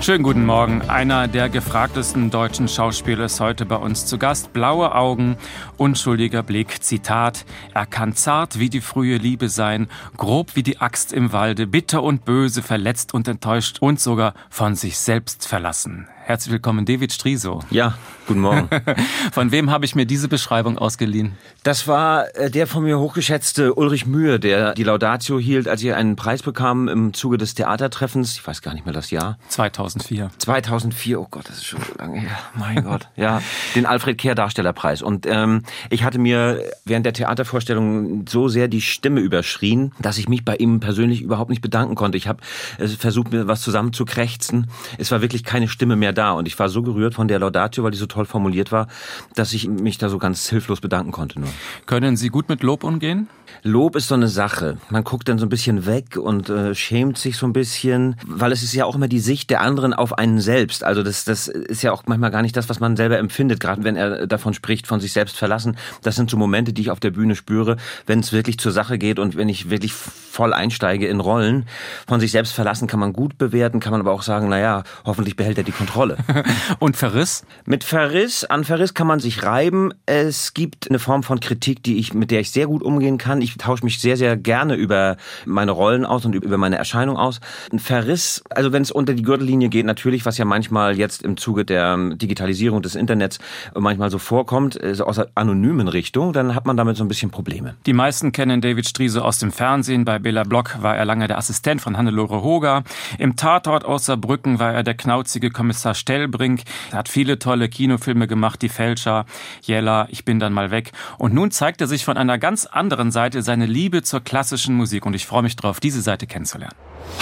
Schönen guten Morgen. Einer der gefragtesten deutschen Schauspieler ist heute bei uns zu Gast. Blaue Augen, unschuldiger Blick. Zitat. Er kann zart wie die frühe Liebe sein, grob wie die Axt im Walde, bitter und böse, verletzt und enttäuscht und sogar von sich selbst verlassen. Herzlich willkommen, David Striso. Ja, guten Morgen. Von wem habe ich mir diese Beschreibung ausgeliehen? Das war äh, der von mir hochgeschätzte Ulrich Mühe, der die Laudatio hielt, als er einen Preis bekam im Zuge des Theatertreffens. Ich weiß gar nicht mehr das Jahr. 2004. 2004, oh Gott, das ist schon so lange her. Mein Gott. Ja, den Alfred Kehr Darstellerpreis. Und ähm, ich hatte mir während der Theatervorstellung so sehr die Stimme überschrien, dass ich mich bei ihm persönlich überhaupt nicht bedanken konnte. Ich habe äh, versucht, mir was zusammenzukrächzen. Es war wirklich keine Stimme mehr da. Und ich war so gerührt von der Laudatio, weil die so toll formuliert war, dass ich mich da so ganz hilflos bedanken konnte nur. Können Sie gut mit Lob umgehen? Lob ist so eine Sache. Man guckt dann so ein bisschen weg und äh, schämt sich so ein bisschen, weil es ist ja auch immer die Sicht der anderen auf einen selbst. Also das, das ist ja auch manchmal gar nicht das, was man selber empfindet, gerade wenn er davon spricht, von sich selbst verlassen. Das sind so Momente, die ich auf der Bühne spüre, wenn es wirklich zur Sache geht und wenn ich wirklich voll einsteige in Rollen. Von sich selbst verlassen kann man gut bewerten, kann man aber auch sagen, naja, hoffentlich behält er die Kontrolle. und Verriss? Mit Verriss, an Verriss kann man sich reiben. Es gibt eine Form von Kritik, die ich, mit der ich sehr gut umgehen kann. Ich tausche mich sehr, sehr gerne über meine Rollen aus und über meine Erscheinung aus. Ein Verriss, also wenn es unter die Gürtellinie geht, natürlich, was ja manchmal jetzt im Zuge der Digitalisierung des Internets manchmal so vorkommt, also aus der anonymen Richtung, dann hat man damit so ein bisschen Probleme. Die meisten kennen David Striese aus dem Fernsehen. Bei Bela Block war er lange der Assistent von Hannelore Hoger. Im Tatort aus Saarbrücken war er der knauzige Kommissar Stellbrink. Er hat viele tolle Kinofilme gemacht, Die Fälscher, Jella, Ich bin dann mal weg. Und nun zeigt er sich von einer ganz anderen Seite seine Liebe zur klassischen Musik. Und ich freue mich darauf, diese Seite kennenzulernen.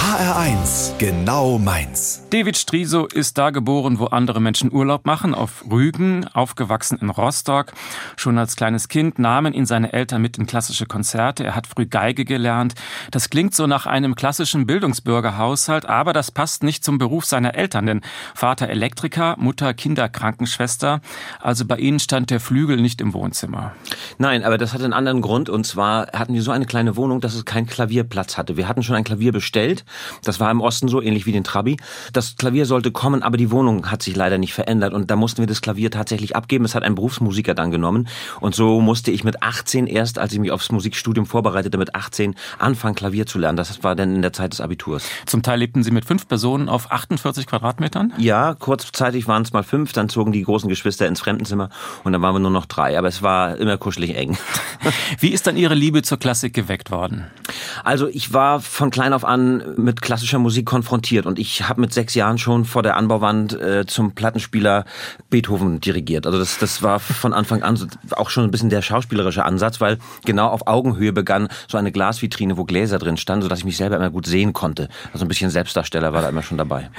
HR1, genau meins. David Striso ist da geboren, wo andere Menschen Urlaub machen, auf Rügen, aufgewachsen in Rostock. Schon als kleines Kind nahmen ihn seine Eltern mit in klassische Konzerte. Er hat früh Geige gelernt. Das klingt so nach einem klassischen Bildungsbürgerhaushalt, aber das passt nicht zum Beruf seiner Eltern, denn Vater Elektriker, Mutter Kinderkrankenschwester. Also bei ihnen stand der Flügel nicht im Wohnzimmer. Nein, aber das hat einen anderen Grund und zwar hatten wir so eine kleine Wohnung, dass es keinen Klavierplatz hatte. Wir hatten schon ein Klavier bestellt das war im Osten so, ähnlich wie den Trabi. Das Klavier sollte kommen, aber die Wohnung hat sich leider nicht verändert und da mussten wir das Klavier tatsächlich abgeben. Es hat ein Berufsmusiker dann genommen und so musste ich mit 18 erst, als ich mich aufs Musikstudium vorbereitete, mit 18 anfangen Klavier zu lernen. Das war dann in der Zeit des Abiturs. Zum Teil lebten Sie mit fünf Personen auf 48 Quadratmetern? Ja, kurzzeitig waren es mal fünf, dann zogen die großen Geschwister ins Fremdenzimmer und dann waren wir nur noch drei. Aber es war immer kuschelig eng. Wie ist dann Ihre Liebe zur Klassik geweckt worden? Also ich war von klein auf an mit klassischer Musik konfrontiert und ich habe mit sechs Jahren schon vor der Anbauwand äh, zum Plattenspieler Beethoven dirigiert. Also das, das war von Anfang an auch schon ein bisschen der schauspielerische Ansatz, weil genau auf Augenhöhe begann so eine Glasvitrine, wo Gläser drin standen, sodass ich mich selber immer gut sehen konnte. Also ein bisschen Selbstdarsteller war da immer schon dabei.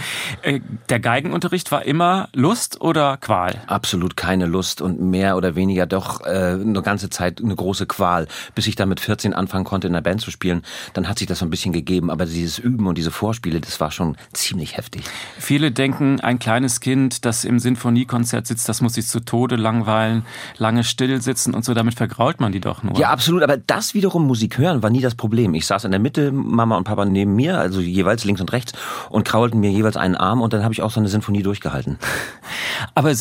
Äh, der Geigenunterricht war immer Lust oder Qual? Absolut keine Lust und mehr oder weniger doch äh, eine ganze Zeit eine große Qual, bis ich dann mit 14 anfangen konnte in der Band zu spielen. Dann hat sich das so ein bisschen gegeben, aber dieses Üben und diese Vorspiele, das war schon ziemlich heftig. Viele denken, ein kleines Kind, das im Sinfoniekonzert sitzt, das muss sich zu Tode langweilen, lange still sitzen und so, damit vergrault man die doch nur. Ja, absolut, aber das wiederum Musik hören war nie das Problem. Ich saß in der Mitte, Mama und Papa neben mir, also jeweils links und rechts und kraulten mir jeweils einen Arm und dann habe ich auch so eine Sinfonie durchgehalten. Aber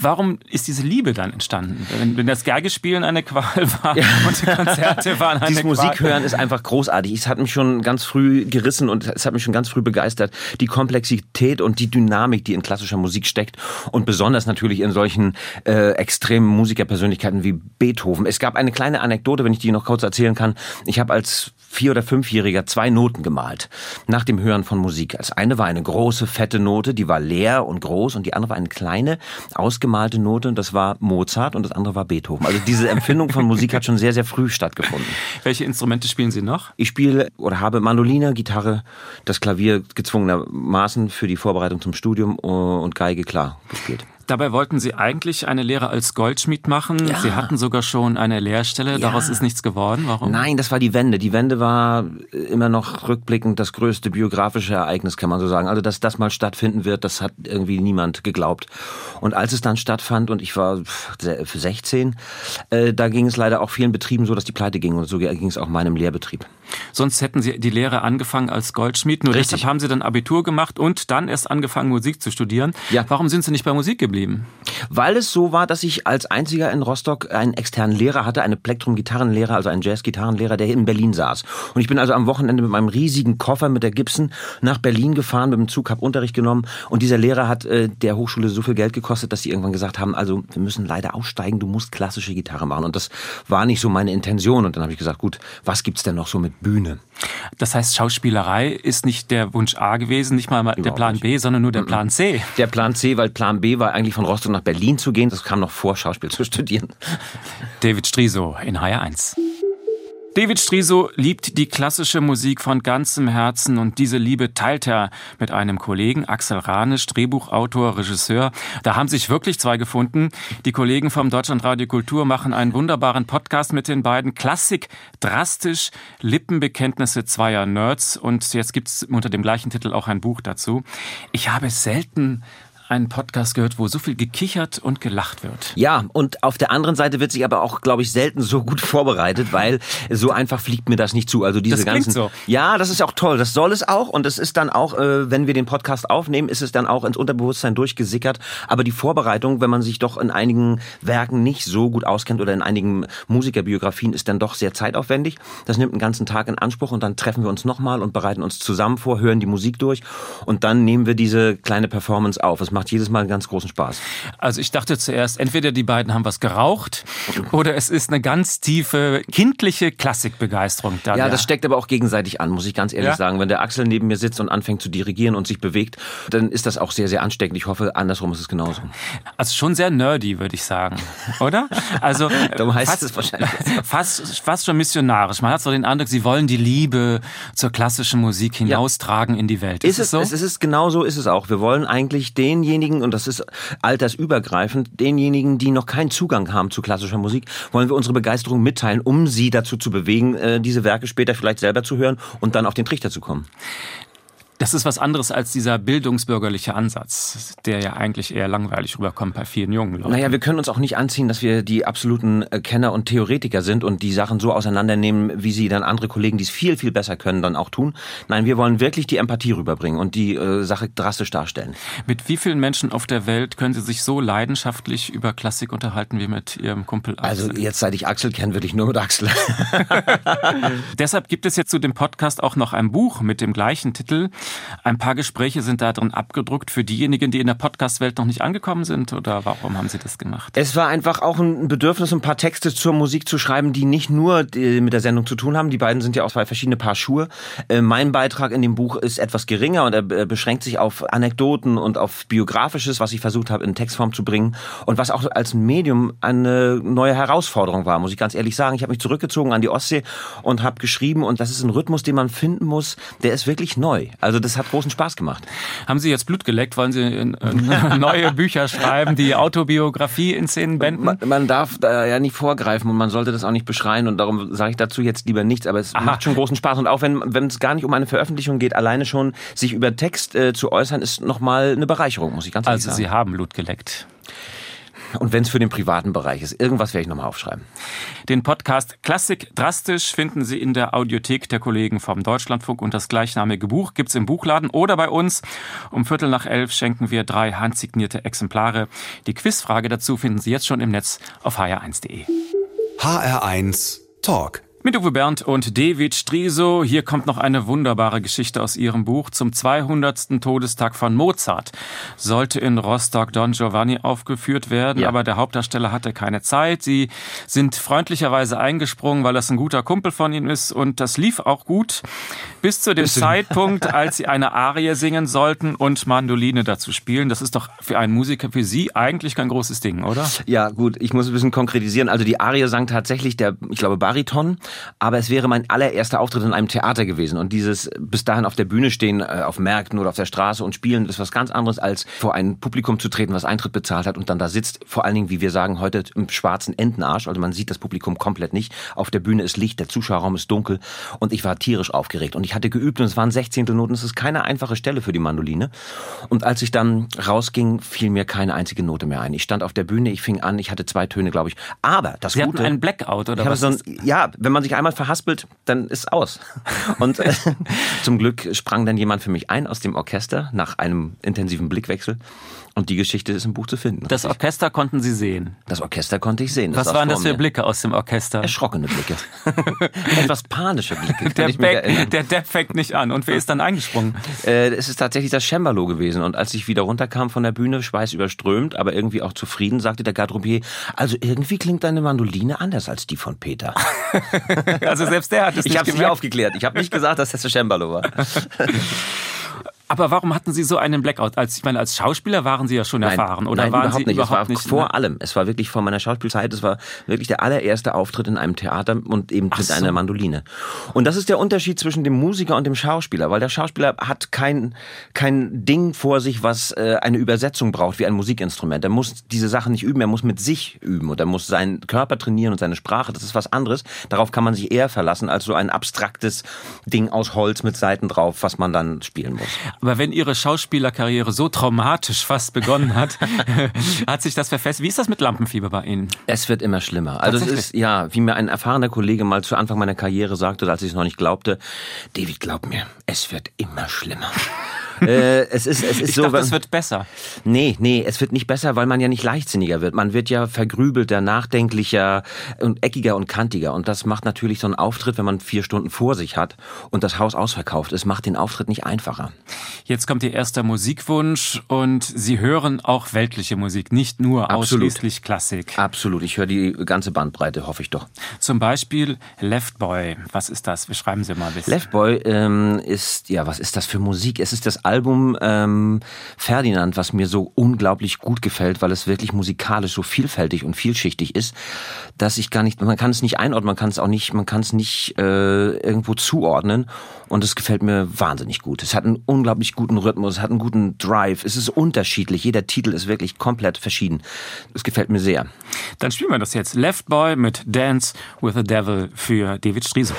warum ist diese Liebe dann entstanden? Wenn, wenn das Geigespielen eine Qual war ja. und die Konzerte waren eine Dieses Qual. Musik hören ist einfach großartig. Es hat mich schon ganz früh gerissen und es hat mich schon ganz früh begeistert. Die Komplexität und die Dynamik, die in klassischer Musik steckt und besonders natürlich in solchen äh, extremen Musikerpersönlichkeiten wie Beethoven. Es gab eine kleine Anekdote, wenn ich die noch kurz erzählen kann. Ich habe als vier- oder fünfjähriger zwei Noten gemalt nach dem Hören von Musik. Das eine war eine große, fette Note, die war leer und groß und die andere war eine kleine, ausgemalte Note und das war Mozart und das andere war Beethoven. Also diese Empfindung von Musik hat schon sehr, sehr früh stattgefunden. Welche Instrumente spielen Sie noch? Ich spiele oder habe Mandoline, Gitarre, das Klavier gezwungenermaßen für die Vorbereitung zum Studium und Geige klar gespielt. Dabei wollten Sie eigentlich eine Lehre als Goldschmied machen. Ja. Sie hatten sogar schon eine Lehrstelle. Daraus ja. ist nichts geworden. Warum? Nein, das war die Wende. Die Wende war immer noch rückblickend das größte biografische Ereignis, kann man so sagen. Also, dass das mal stattfinden wird, das hat irgendwie niemand geglaubt. Und als es dann stattfand und ich war 16, äh, da ging es leider auch vielen Betrieben so, dass die pleite gingen. Und so ging es auch meinem Lehrbetrieb. Sonst hätten Sie die Lehre angefangen als Goldschmied. Nur Richtig. deshalb haben Sie dann Abitur gemacht und dann erst angefangen, Musik zu studieren. Ja. Warum sind Sie nicht bei Musik geblieben? Weil es so war, dass ich als einziger in Rostock einen externen Lehrer hatte, einen Plektrum-Gitarrenlehrer, also einen Jazz-Gitarrenlehrer, der in Berlin saß. Und ich bin also am Wochenende mit meinem riesigen Koffer mit der Gibson nach Berlin gefahren, mit dem Zug, hab Unterricht genommen. Und dieser Lehrer hat äh, der Hochschule so viel Geld gekostet, dass sie irgendwann gesagt haben, also wir müssen leider aussteigen, du musst klassische Gitarre machen. Und das war nicht so meine Intention. Und dann habe ich gesagt, gut, was gibt's denn noch so mit Bühne? Das heißt, Schauspielerei ist nicht der Wunsch A gewesen, nicht mal der Plan B, sondern nur der Plan C. Der Plan C, weil Plan B war eigentlich von Rostock nach Berlin zu gehen. Das kam noch vor, Schauspiel zu studieren. David Striso in HR1. David Striso liebt die klassische Musik von ganzem Herzen und diese Liebe teilt er mit einem Kollegen, Axel Ranisch, Drehbuchautor, Regisseur. Da haben sich wirklich zwei gefunden. Die Kollegen vom Deutschlandradio Kultur machen einen wunderbaren Podcast mit den beiden. Klassik, drastisch, Lippenbekenntnisse zweier Nerds und jetzt gibt's unter dem gleichen Titel auch ein Buch dazu. Ich habe selten einen Podcast gehört, wo so viel gekichert und gelacht wird. Ja, und auf der anderen Seite wird sich aber auch, glaube ich, selten so gut vorbereitet, weil so einfach fliegt mir das nicht zu. Also diese Das ganzen. so. Ja, das ist auch toll. Das soll es auch. Und es ist dann auch, äh, wenn wir den Podcast aufnehmen, ist es dann auch ins Unterbewusstsein durchgesickert. Aber die Vorbereitung, wenn man sich doch in einigen Werken nicht so gut auskennt oder in einigen Musikerbiografien, ist dann doch sehr zeitaufwendig. Das nimmt einen ganzen Tag in Anspruch und dann treffen wir uns nochmal und bereiten uns zusammen vor, hören die Musik durch und dann nehmen wir diese kleine Performance auf. Es macht jedes Mal einen ganz großen Spaß. Also ich dachte zuerst, entweder die beiden haben was geraucht oder es ist eine ganz tiefe kindliche Klassikbegeisterung da. Ja, das steckt aber auch gegenseitig an, muss ich ganz ehrlich Ja? sagen. Wenn der Axel neben mir sitzt und anfängt zu dirigieren und sich bewegt, dann ist das auch sehr, sehr ansteckend. Ich hoffe, andersrum ist es genauso. also schon sehr nerdy, würde ich sagen, oder? Also Darum heißt fast, es wahrscheinlich. fast, fast schon missionarisch. Man hat so den Eindruck, sie wollen die Liebe zur klassischen Musik hinaustragen in die Welt. Ist es es, so? es ist genau so ist es auch. Wir wollen eigentlich denjenigen, und das ist altersübergreifend, denjenigen, die noch keinen Zugang haben zu klassischer Musik, wollen wir unsere Begeisterung mitteilen, um sie dazu zu bewegen, äh, diese Werke später vielleicht selber zu hören und dann auf den Trichter zu kommen. Das ist was anderes als dieser bildungsbürgerliche Ansatz, der ja eigentlich eher langweilig rüberkommt bei vielen jungen Leuten. Naja, wir können uns auch nicht anziehen, dass wir die absoluten äh, Kenner und Theoretiker sind und die Sachen so auseinandernehmen, wie sie dann andere Kollegen, die es viel, viel besser können, dann auch tun. Nein, wir wollen wirklich die Empathie rüberbringen und die äh, Sache drastisch darstellen. Mit wie vielen Menschen auf der Welt können Sie sich so leidenschaftlich über Klassik unterhalten wie mit Ihrem Kumpel Axel? Also jetzt, seit ich Axel kenne, würde ich nur mit Axel. Deshalb gibt es jetzt zu dem Podcast auch noch ein Buch mit dem gleichen Titel. Ein paar Gespräche sind da drin abgedruckt für diejenigen, die in der Podcast-Welt noch nicht angekommen sind. Oder warum haben Sie das gemacht? Es war einfach auch ein Bedürfnis, ein paar Texte zur Musik zu schreiben, die nicht nur äh, mit der Sendung zu tun haben. Die beiden sind ja auch zwei verschiedene Paar Schuhe. Äh, Mein Beitrag in dem Buch ist etwas geringer und er äh, beschränkt sich auf Anekdoten und auf Biografisches, was ich versucht habe, in Textform zu bringen. Und was auch als Medium eine neue Herausforderung war, muss ich ganz ehrlich sagen. Ich habe mich zurückgezogen an die Ostsee und habe geschrieben und das ist ein Rhythmus, den man finden muss, der ist wirklich neu. Also das hat großen Spaß gemacht. Haben Sie jetzt Blut geleckt? Wollen Sie äh, neue Bücher schreiben, die Autobiografie in zehn Bänden? Man, man darf da ja nicht vorgreifen und man sollte das auch nicht beschreien und darum sage ich dazu jetzt lieber nichts, aber es Aha. macht schon großen Spaß und auch wenn wenn es gar nicht um eine Veröffentlichung geht, alleine schon sich über Text äh, zu äußern, ist nochmal eine Bereicherung, muss ich ganz ehrlich Also sagen. Sie haben Blut geleckt. Und wenn es für den privaten Bereich ist, irgendwas werde ich nochmal aufschreiben. Den Podcast Klassik drastisch finden Sie in der Audiothek der Kollegen vom Deutschlandfunk und das gleichnamige Buch gibt's im Buchladen oder bei uns. Um Viertel nach elf schenken wir drei handsignierte Exemplare. Die Quizfrage dazu finden Sie jetzt schon im Netz auf hr1.de. HR1 Talk. Mit Uwe Bernd und David Striso. Hier kommt noch eine wunderbare Geschichte aus Ihrem Buch. Zum 200. Todestag von Mozart sollte in Rostock Don Giovanni aufgeführt werden, Ja. aber der Hauptdarsteller hatte keine Zeit. Sie sind freundlicherweise eingesprungen, weil das ein guter Kumpel von Ihnen ist und das lief auch gut. Bis zu dem Zeitpunkt, als Sie eine Arie singen sollten und Mandoline dazu spielen. Das ist doch für einen Musiker, für Sie eigentlich kein großes Ding, oder? Ja, gut, ich muss ein bisschen konkretisieren. Also die Arie sang tatsächlich der, ich glaube, Bariton, aber es wäre mein allererster Auftritt in einem Theater gewesen. Und dieses bis dahin auf der Bühne stehen, äh, auf Märkten oder auf der Straße und spielen, ist was ganz anderes, als vor ein Publikum zu treten, was Eintritt bezahlt hat und dann da sitzt, vor allen Dingen, wie wir sagen, heute im schwarzen Entenarsch. Also man sieht das Publikum komplett nicht. Auf der Bühne ist Licht, der Zuschauerraum ist dunkel und ich war tierisch aufgeregt. Und ich hatte geübt und es waren Sechzehntelnoten. Es ist keine einfache Stelle für die Mandoline. Und als ich dann rausging, fiel mir keine einzige Note mehr ein. Ich stand auf der Bühne, ich fing an, ich hatte zwei Töne, glaube ich. Aber das Sie Gute... einen Blackout, oder was? so ein, ja, wenn man sich einmal verhaspelt, dann ist aus. Und äh, zum Glück sprang dann jemand für mich ein aus dem Orchester nach einem intensiven Blickwechsel. Und die Geschichte ist im Buch zu finden. Das Orchester konnten Sie sehen? Das Orchester konnte ich sehen. Das Was waren das für mir. Blicke aus dem Orchester? Erschrockene Blicke. Etwas panische Blicke. Der, Back, der Depp fängt nicht an. Und wer ist dann eingesprungen? Äh, es ist tatsächlich das Cembalo gewesen. Und als ich wieder runterkam von der Bühne, Schweiß überströmt, aber irgendwie auch zufrieden, sagte der Garderobier, also irgendwie klingt deine Mandoline anders als die von Peter. also selbst der hat es ich nicht Ich habe es nicht aufgeklärt. Ich habe nicht gesagt, dass das der Cembalo war. Aber warum hatten Sie so einen Blackout? Als ich meine, als Schauspieler waren Sie ja schon nein, erfahren, oder nein, waren überhaupt Sie nicht. überhaupt es war nicht? Vor ne? allem, es war wirklich vor meiner Schauspielzeit. Es war wirklich der allererste Auftritt in einem Theater und eben Ach mit so. einer Mandoline. Und das ist der Unterschied zwischen dem Musiker und dem Schauspieler, weil der Schauspieler hat kein kein Ding vor sich, was äh, eine Übersetzung braucht wie ein Musikinstrument. Er muss diese Sachen nicht üben, er muss mit sich üben und er muss seinen Körper trainieren und seine Sprache. Das ist was anderes. Darauf kann man sich eher verlassen als so ein abstraktes Ding aus Holz mit Seiten drauf, was man dann spielen muss. Aber wenn Ihre Schauspieler Schauspielerkarriere so traumatisch fast begonnen hat, hat sich das verfestigt. Wie ist das mit Lampenfieber bei Ihnen? Es wird immer schlimmer. Also es ist, ja, wie mir ein erfahrener Kollege mal zu Anfang meiner Karriere sagte, als ich es noch nicht glaubte, David, glaub mir, es wird immer schlimmer. Äh, es ist, es ist ich so. Dachte, es wird besser. Nee, nee, es wird nicht besser, weil man ja nicht leichtsinniger wird. Man wird ja vergrübelter, nachdenklicher und eckiger und kantiger. Und das macht natürlich so einen Auftritt, wenn man vier Stunden vor sich hat und das Haus ausverkauft ist, macht den Auftritt nicht einfacher. Jetzt kommt Ihr erster Musikwunsch und Sie hören auch weltliche Musik, nicht nur Absolut. ausschließlich Klassik. Absolut, ich höre die ganze Bandbreite, hoffe ich doch. Zum Beispiel Left Boy. Was ist das? Beschreiben Sie mal ein bisschen. Left Boy ähm, ist, ja, was ist das für Musik? Es ist das Album ähm, Ferdinand, was mir so unglaublich gut gefällt, weil es wirklich musikalisch so vielfältig und vielschichtig ist, dass ich gar nicht, man kann es nicht einordnen, man kann es auch nicht, man kann es nicht äh, irgendwo zuordnen und es gefällt mir wahnsinnig gut. Es hat einen unglaublich guten Rhythmus, es hat einen guten Drive, es ist unterschiedlich, jeder Titel ist wirklich komplett verschieden. Es gefällt mir sehr. Dann spielen wir das jetzt. Left Boy mit Dance with the Devil für David Striese.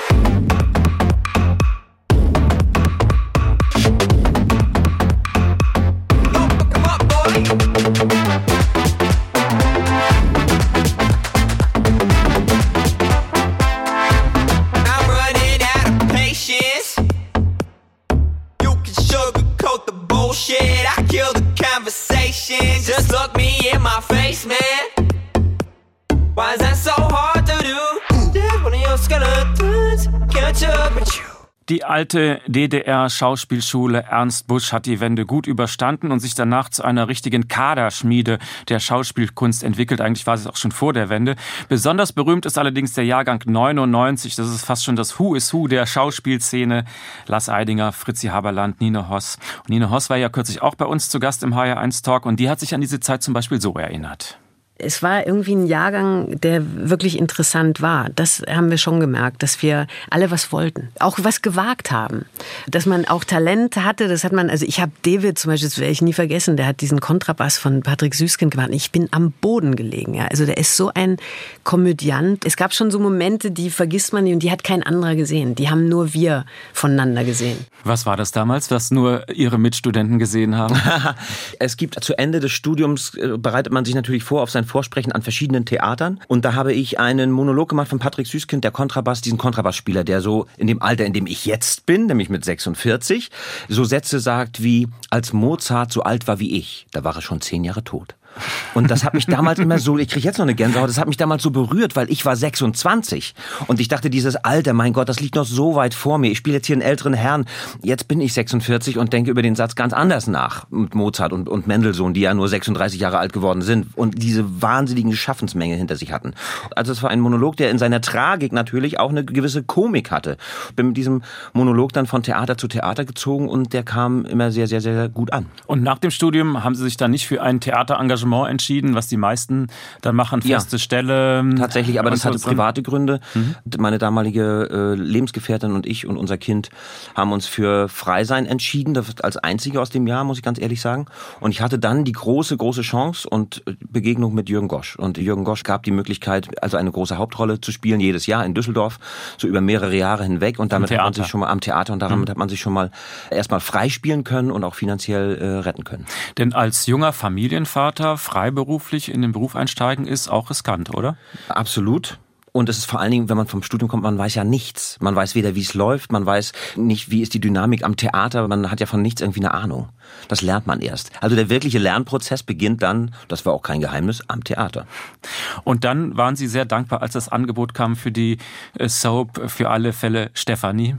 Alte DDR-Schauspielschule Ernst Busch hat die Wende gut überstanden und sich danach zu einer richtigen Kaderschmiede der Schauspielkunst entwickelt. Eigentlich war es auch schon vor der Wende. Besonders berühmt ist allerdings der Jahrgang 99. Das ist fast schon das Who is Who der Schauspielszene. Lars Eidinger, Fritzi Haberland, Nina Hoss. Und Nina Hoss war ja kürzlich auch bei uns zu Gast im HR1 Talk und die hat sich an diese Zeit zum Beispiel so erinnert es war irgendwie ein Jahrgang, der wirklich interessant war. Das haben wir schon gemerkt, dass wir alle was wollten, auch was gewagt haben, dass man auch Talent hatte. Das hat man, also ich habe David zum Beispiel, das werde ich nie vergessen, der hat diesen Kontrabass von Patrick Süßkind gemacht. Ich bin am Boden gelegen. Ja. Also der ist so ein Komödiant. Es gab schon so Momente, die vergisst man nicht und die hat kein anderer gesehen. Die haben nur wir voneinander gesehen. Was war das damals, was nur Ihre Mitstudenten gesehen haben? es gibt zu Ende des Studiums äh, bereitet man sich natürlich vor auf sein Vorsprechen an verschiedenen Theatern. Und da habe ich einen Monolog gemacht von Patrick Süßkind, der Kontrabass, diesen Kontrabassspieler, der so in dem Alter, in dem ich jetzt bin, nämlich mit 46, so Sätze sagt wie, als Mozart so alt war wie ich, da war er schon zehn Jahre tot. Und das hat mich damals immer so, ich kriege jetzt noch eine Gänsehaut, das hat mich damals so berührt, weil ich war 26 und ich dachte, dieses Alter, mein Gott, das liegt noch so weit vor mir. Ich spiele jetzt hier einen älteren Herrn. Jetzt bin ich 46 und denke über den Satz ganz anders nach mit Mozart und, und Mendelssohn, die ja nur 36 Jahre alt geworden sind und diese wahnsinnigen Schaffensmenge hinter sich hatten. Also es war ein Monolog, der in seiner Tragik natürlich auch eine gewisse Komik hatte. Bin mit diesem Monolog dann von Theater zu Theater gezogen und der kam immer sehr, sehr, sehr gut an. Und nach dem Studium haben Sie sich dann nicht für ein Theaterengagement Engagement entschieden, was die meisten dann machen, feste ja, Stelle. Tatsächlich, aber das hatte private Gründe. Mhm. Meine damalige äh, Lebensgefährtin und ich und unser Kind haben uns für Freisein entschieden, das als einzige aus dem Jahr, muss ich ganz ehrlich sagen. Und ich hatte dann die große, große Chance und äh, Begegnung mit Jürgen Gosch. Und Jürgen Gosch gab die Möglichkeit, also eine große Hauptrolle zu spielen, jedes Jahr in Düsseldorf, so über mehrere Jahre hinweg. Und damit hat man sich schon mal am Theater und damit mhm. hat man sich schon mal erstmal freispielen können und auch finanziell äh, retten können. Denn als junger Familienvater freiberuflich in den Beruf einsteigen, ist auch riskant, oder? Absolut. Und es ist vor allen Dingen, wenn man vom Studium kommt, man weiß ja nichts. Man weiß weder, wie es läuft, man weiß nicht, wie ist die Dynamik am Theater. Man hat ja von nichts irgendwie eine Ahnung. Das lernt man erst. Also der wirkliche Lernprozess beginnt dann, das war auch kein Geheimnis, am Theater. Und dann waren Sie sehr dankbar, als das Angebot kam für die äh, Soap für alle Fälle Stefanie.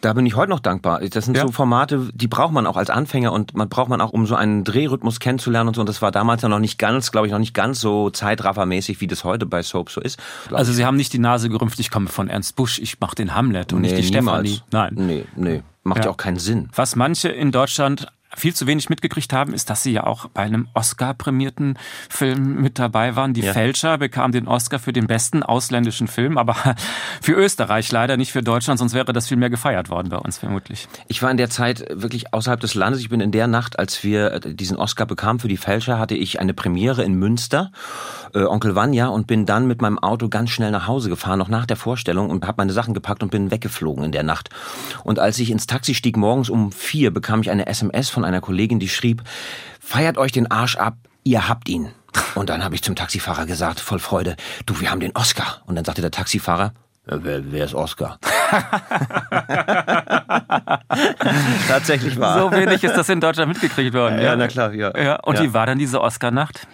Da bin ich heute noch dankbar. Das sind ja. so Formate, die braucht man auch als Anfänger und man braucht man auch, um so einen Drehrhythmus kennenzulernen und so. Und das war damals ja noch nicht ganz, glaube ich, noch nicht ganz so zeitraffermäßig, wie das heute bei Soap so ist. Also Sie haben nicht die Nase gerümpft, ich komme von Ernst Busch, ich mache den Hamlet und nee, nicht die niemals. Stefanie. Nein. Nee, nee. Macht ja. ja auch keinen Sinn. Was manche in Deutschland viel zu wenig mitgekriegt haben, ist, dass sie ja auch bei einem Oscar-prämierten Film mit dabei waren. Die ja. Fälscher bekamen den Oscar für den besten ausländischen Film, aber für Österreich leider, nicht für Deutschland, sonst wäre das viel mehr gefeiert worden bei uns vermutlich. Ich war in der Zeit wirklich außerhalb des Landes. Ich bin in der Nacht, als wir diesen Oscar bekamen für die Fälscher, hatte ich eine Premiere in Münster, äh, Onkel Vanya, und bin dann mit meinem Auto ganz schnell nach Hause gefahren, noch nach der Vorstellung, und habe meine Sachen gepackt und bin weggeflogen in der Nacht. Und als ich ins Taxi stieg morgens um vier, bekam ich eine SMS von von einer Kollegin, die schrieb, feiert euch den Arsch ab, ihr habt ihn. Und dann habe ich zum Taxifahrer gesagt, voll Freude, du, wir haben den Oscar. Und dann sagte der Taxifahrer, Wer, wer ist Oscar? Tatsächlich war. So wenig ist das in Deutschland mitgekriegt worden. Ja, ja na klar, ja. ja und ja. wie war dann diese Oscar-Nacht?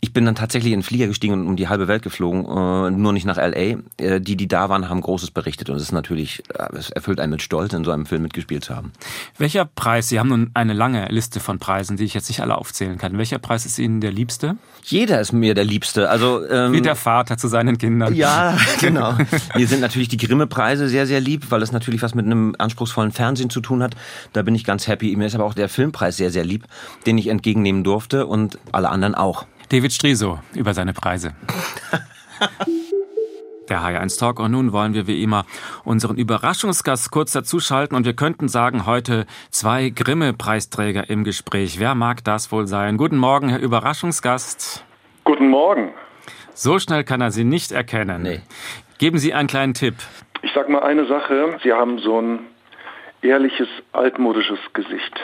Ich bin dann tatsächlich in den Flieger gestiegen und um die halbe Welt geflogen, äh, nur nicht nach L.A. Äh, die, die da waren, haben Großes berichtet und es ist natürlich, äh, es erfüllt einen mit Stolz, in so einem Film mitgespielt zu haben. Welcher Preis, Sie haben nun eine lange Liste von Preisen, die ich jetzt nicht alle aufzählen kann. Welcher Preis ist Ihnen der liebste? Jeder ist mir der liebste. Also ähm, Wie der Vater zu seinen Kindern. Ja, genau. mir sind natürlich die Grimme-Preise sehr, sehr lieb, weil es natürlich was mit einem anspruchsvollen Fernsehen zu tun hat. Da bin ich ganz happy. Mir ist aber auch der Filmpreis sehr, sehr lieb, den ich entgegennehmen durfte und alle anderen auch. David Striso über seine Preise. Der HR1 Talk und nun wollen wir wie immer unseren Überraschungsgast kurz dazuschalten und wir könnten sagen, heute zwei Grimme-Preisträger im Gespräch. Wer mag das wohl sein? Guten Morgen, Herr Überraschungsgast. Guten Morgen. So schnell kann er Sie nicht erkennen. Nee. Geben Sie einen kleinen Tipp. Ich sag mal eine Sache. Sie haben so ein ehrliches, altmodisches Gesicht.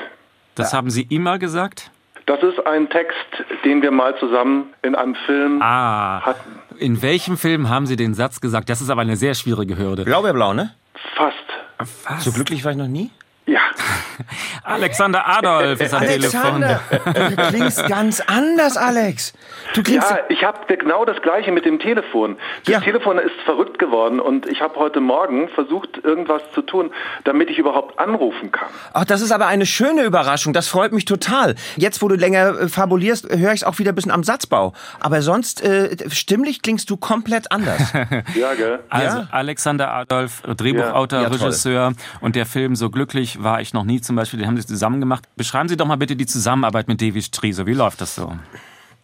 Das ja. haben Sie immer gesagt? Das ist ein Text, den wir mal zusammen in einem Film ah, hatten. In welchem Film haben Sie den Satz gesagt? Das ist aber eine sehr schwierige Hürde. Blaubeerblau, ne? Fast. Fast. So glücklich war ich noch nie? Ja. Alexander Adolf ist am Alexander, Telefon. Du klingst ganz anders, Alex. Du klingst ja, ich habe genau das Gleiche mit dem Telefon. Das ja. Telefon ist verrückt geworden und ich habe heute Morgen versucht, irgendwas zu tun, damit ich überhaupt anrufen kann. Ach, das ist aber eine schöne Überraschung. Das freut mich total. Jetzt, wo du länger äh, fabulierst, höre ich es auch wieder ein bisschen am Satzbau. Aber sonst, äh, stimmlich klingst du komplett anders. ja, gell? Also, ja. Alexander Adolf, Drehbuchautor, Regisseur und der Film So glücklich war ich noch nie zum Beispiel, den haben Sie zusammen gemacht. Beschreiben Sie doch mal bitte die Zusammenarbeit mit David Striso. Wie läuft das so?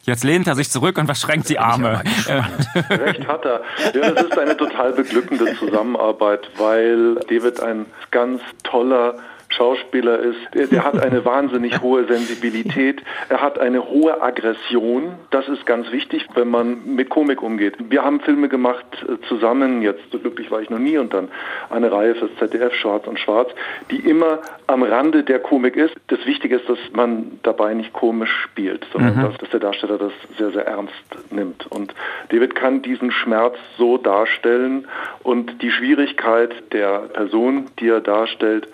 Jetzt lehnt er sich zurück und verschränkt die Arme. Recht hat er. Ja, das ist eine total beglückende Zusammenarbeit, weil David ein ganz toller Schauspieler ist. Der, der, hat eine wahnsinnig hohe Sensibilität. Er hat eine hohe Aggression. Das ist ganz wichtig, wenn man mit Komik umgeht. Wir haben Filme gemacht äh, zusammen, jetzt so glücklich war ich noch nie, und dann eine Reihe fürs ZDF, Schwarz und Schwarz, die immer am Rande der Komik ist. Das Wichtige ist, dass man dabei nicht komisch spielt, sondern mhm. dass, dass der Darsteller das sehr, sehr ernst nimmt. Und David kann diesen Schmerz so darstellen und die Schwierigkeit der Person, die er darstellt,